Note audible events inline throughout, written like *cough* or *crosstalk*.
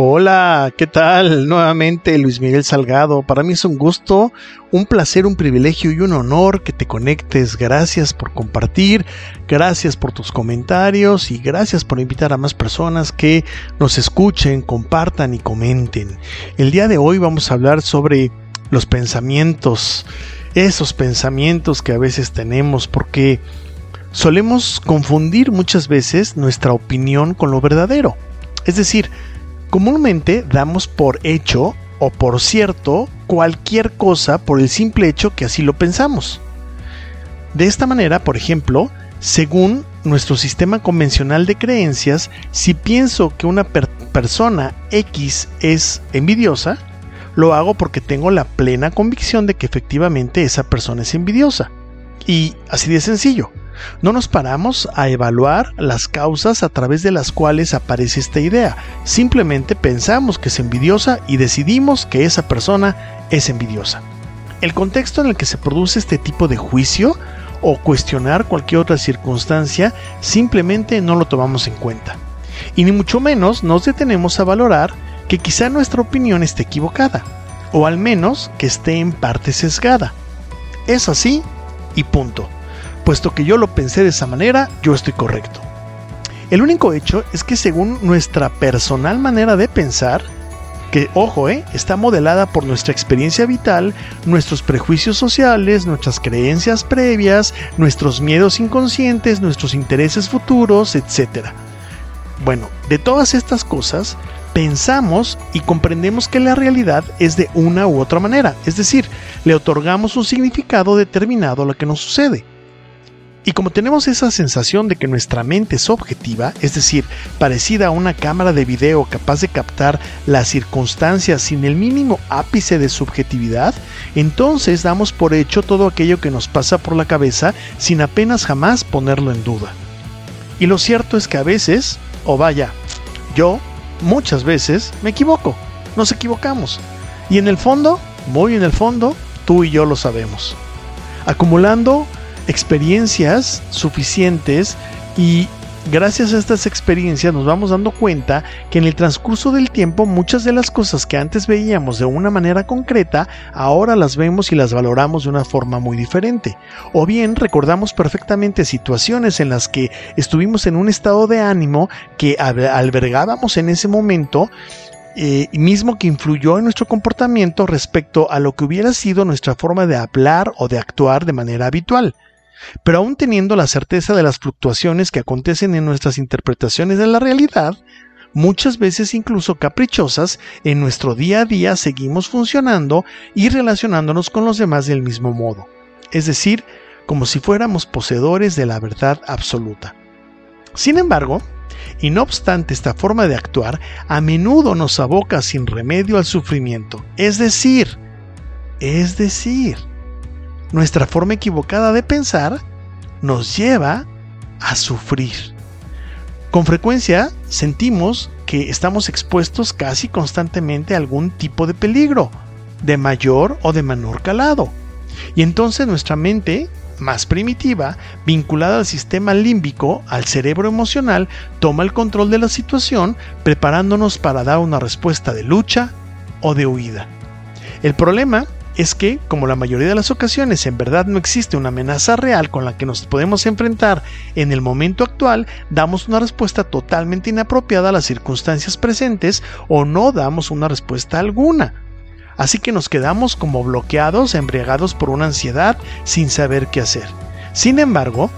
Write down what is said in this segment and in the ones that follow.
Hola, ¿qué tal? Nuevamente Luis Miguel Salgado. Para mí es un gusto, un placer, un privilegio y un honor que te conectes. Gracias por compartir, gracias por tus comentarios y gracias por invitar a más personas que nos escuchen, compartan y comenten. El día de hoy vamos a hablar sobre los pensamientos, esos pensamientos que a veces tenemos porque solemos confundir muchas veces nuestra opinión con lo verdadero. Es decir, Comúnmente damos por hecho o por cierto cualquier cosa por el simple hecho que así lo pensamos. De esta manera, por ejemplo, según nuestro sistema convencional de creencias, si pienso que una persona X es envidiosa, lo hago porque tengo la plena convicción de que efectivamente esa persona es envidiosa. Y así de sencillo. No nos paramos a evaluar las causas a través de las cuales aparece esta idea. Simplemente pensamos que es envidiosa y decidimos que esa persona es envidiosa. El contexto en el que se produce este tipo de juicio o cuestionar cualquier otra circunstancia simplemente no lo tomamos en cuenta. Y ni mucho menos nos detenemos a valorar que quizá nuestra opinión esté equivocada, o al menos que esté en parte sesgada. Es así y punto puesto que yo lo pensé de esa manera, yo estoy correcto. El único hecho es que según nuestra personal manera de pensar, que ojo, eh, está modelada por nuestra experiencia vital, nuestros prejuicios sociales, nuestras creencias previas, nuestros miedos inconscientes, nuestros intereses futuros, etc. Bueno, de todas estas cosas, pensamos y comprendemos que la realidad es de una u otra manera, es decir, le otorgamos un significado determinado a lo que nos sucede. Y como tenemos esa sensación de que nuestra mente es objetiva, es decir, parecida a una cámara de video capaz de captar las circunstancias sin el mínimo ápice de subjetividad, entonces damos por hecho todo aquello que nos pasa por la cabeza sin apenas jamás ponerlo en duda. Y lo cierto es que a veces, o vaya, yo, muchas veces, me equivoco, nos equivocamos. Y en el fondo, muy en el fondo, tú y yo lo sabemos. Acumulando experiencias suficientes y gracias a estas experiencias nos vamos dando cuenta que en el transcurso del tiempo muchas de las cosas que antes veíamos de una manera concreta, ahora las vemos y las valoramos de una forma muy diferente. O bien recordamos perfectamente situaciones en las que estuvimos en un estado de ánimo que albergábamos en ese momento eh, mismo que influyó en nuestro comportamiento respecto a lo que hubiera sido nuestra forma de hablar o de actuar de manera habitual. Pero aún teniendo la certeza de las fluctuaciones que acontecen en nuestras interpretaciones de la realidad, muchas veces incluso caprichosas, en nuestro día a día seguimos funcionando y relacionándonos con los demás del mismo modo, es decir, como si fuéramos poseedores de la verdad absoluta. Sin embargo, y no obstante esta forma de actuar, a menudo nos aboca sin remedio al sufrimiento, es decir, es decir, nuestra forma equivocada de pensar nos lleva a sufrir. Con frecuencia sentimos que estamos expuestos casi constantemente a algún tipo de peligro, de mayor o de menor calado. Y entonces nuestra mente, más primitiva, vinculada al sistema límbico, al cerebro emocional, toma el control de la situación, preparándonos para dar una respuesta de lucha o de huida. El problema es que, como la mayoría de las ocasiones en verdad no existe una amenaza real con la que nos podemos enfrentar en el momento actual, damos una respuesta totalmente inapropiada a las circunstancias presentes o no damos una respuesta alguna. Así que nos quedamos como bloqueados, embriagados por una ansiedad sin saber qué hacer. Sin embargo,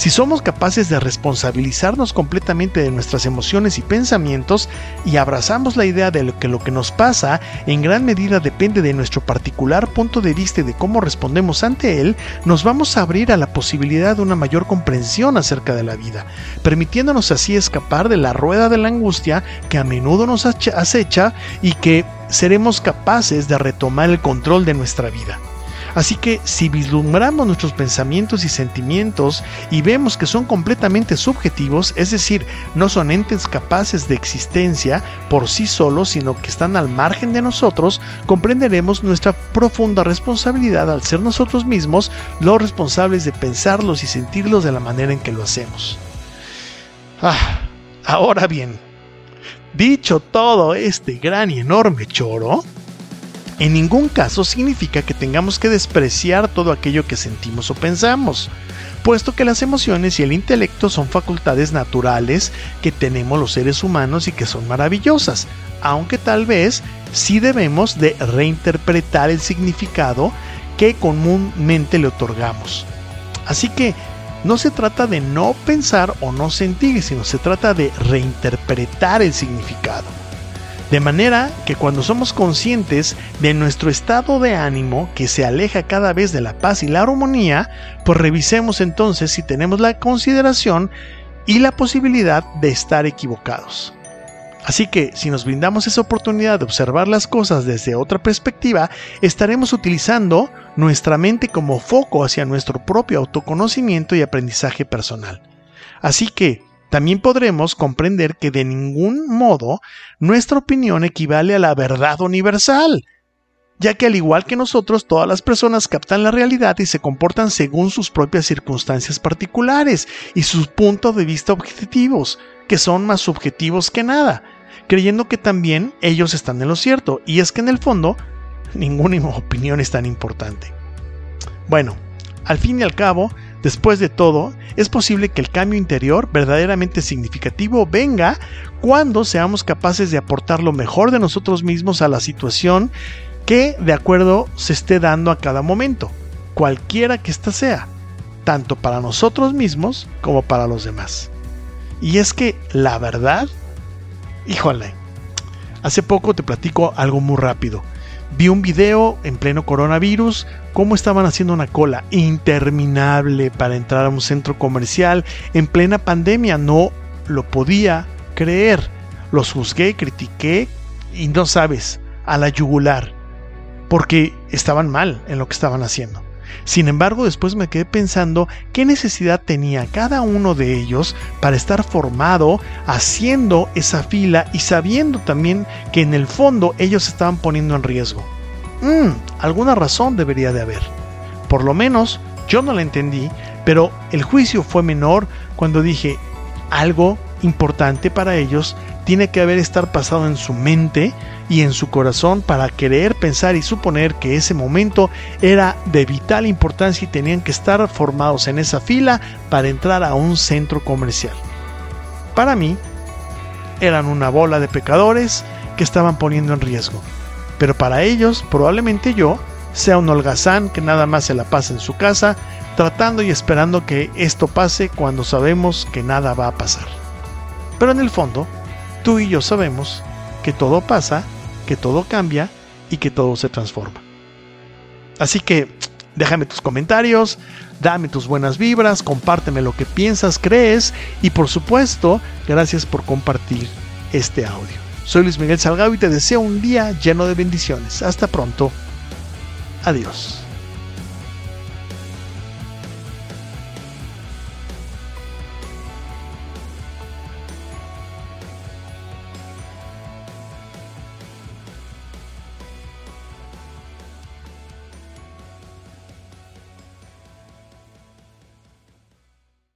si somos capaces de responsabilizarnos completamente de nuestras emociones y pensamientos y abrazamos la idea de que lo que nos pasa en gran medida depende de nuestro particular punto de vista y de cómo respondemos ante él, nos vamos a abrir a la posibilidad de una mayor comprensión acerca de la vida, permitiéndonos así escapar de la rueda de la angustia que a menudo nos acecha y que seremos capaces de retomar el control de nuestra vida. Así que si vislumbramos nuestros pensamientos y sentimientos y vemos que son completamente subjetivos, es decir, no son entes capaces de existencia por sí solos, sino que están al margen de nosotros, comprenderemos nuestra profunda responsabilidad al ser nosotros mismos los responsables de pensarlos y sentirlos de la manera en que lo hacemos. Ah, ahora bien, Dicho todo este gran y enorme choro, en ningún caso significa que tengamos que despreciar todo aquello que sentimos o pensamos, puesto que las emociones y el intelecto son facultades naturales que tenemos los seres humanos y que son maravillosas, aunque tal vez sí debemos de reinterpretar el significado que comúnmente le otorgamos. Así que no se trata de no pensar o no sentir, sino se trata de reinterpretar el significado. De manera que cuando somos conscientes de nuestro estado de ánimo que se aleja cada vez de la paz y la armonía, pues revisemos entonces si tenemos la consideración y la posibilidad de estar equivocados. Así que si nos brindamos esa oportunidad de observar las cosas desde otra perspectiva, estaremos utilizando nuestra mente como foco hacia nuestro propio autoconocimiento y aprendizaje personal. Así que también podremos comprender que de ningún modo nuestra opinión equivale a la verdad universal, ya que al igual que nosotros, todas las personas captan la realidad y se comportan según sus propias circunstancias particulares y sus puntos de vista objetivos, que son más subjetivos que nada, creyendo que también ellos están en lo cierto, y es que en el fondo ninguna *laughs* opinión es tan importante. Bueno, al fin y al cabo, después de todo, es posible que el cambio interior verdaderamente significativo venga cuando seamos capaces de aportar lo mejor de nosotros mismos a la situación que de acuerdo se esté dando a cada momento, cualquiera que ésta sea, tanto para nosotros mismos como para los demás. Y es que la verdad, híjole, hace poco te platico algo muy rápido. Vi un video en pleno coronavirus, cómo estaban haciendo una cola interminable para entrar a un centro comercial en plena pandemia. No lo podía creer. Los juzgué, critiqué y no sabes, a la yugular, porque estaban mal en lo que estaban haciendo. Sin embargo, después me quedé pensando qué necesidad tenía cada uno de ellos para estar formado haciendo esa fila y sabiendo también que en el fondo ellos estaban poniendo en riesgo. Mmm, alguna razón debería de haber. Por lo menos yo no la entendí, pero el juicio fue menor cuando dije algo importante para ellos tiene que haber estar pasado en su mente y en su corazón para querer pensar y suponer que ese momento era de vital importancia y tenían que estar formados en esa fila para entrar a un centro comercial. Para mí, eran una bola de pecadores que estaban poniendo en riesgo. Pero para ellos, probablemente yo, sea un holgazán que nada más se la pasa en su casa, tratando y esperando que esto pase cuando sabemos que nada va a pasar. Pero en el fondo, tú y yo sabemos que todo pasa, que todo cambia y que todo se transforma. Así que déjame tus comentarios, dame tus buenas vibras, compárteme lo que piensas, crees y por supuesto, gracias por compartir este audio. Soy Luis Miguel Salgado y te deseo un día lleno de bendiciones. Hasta pronto. Adiós.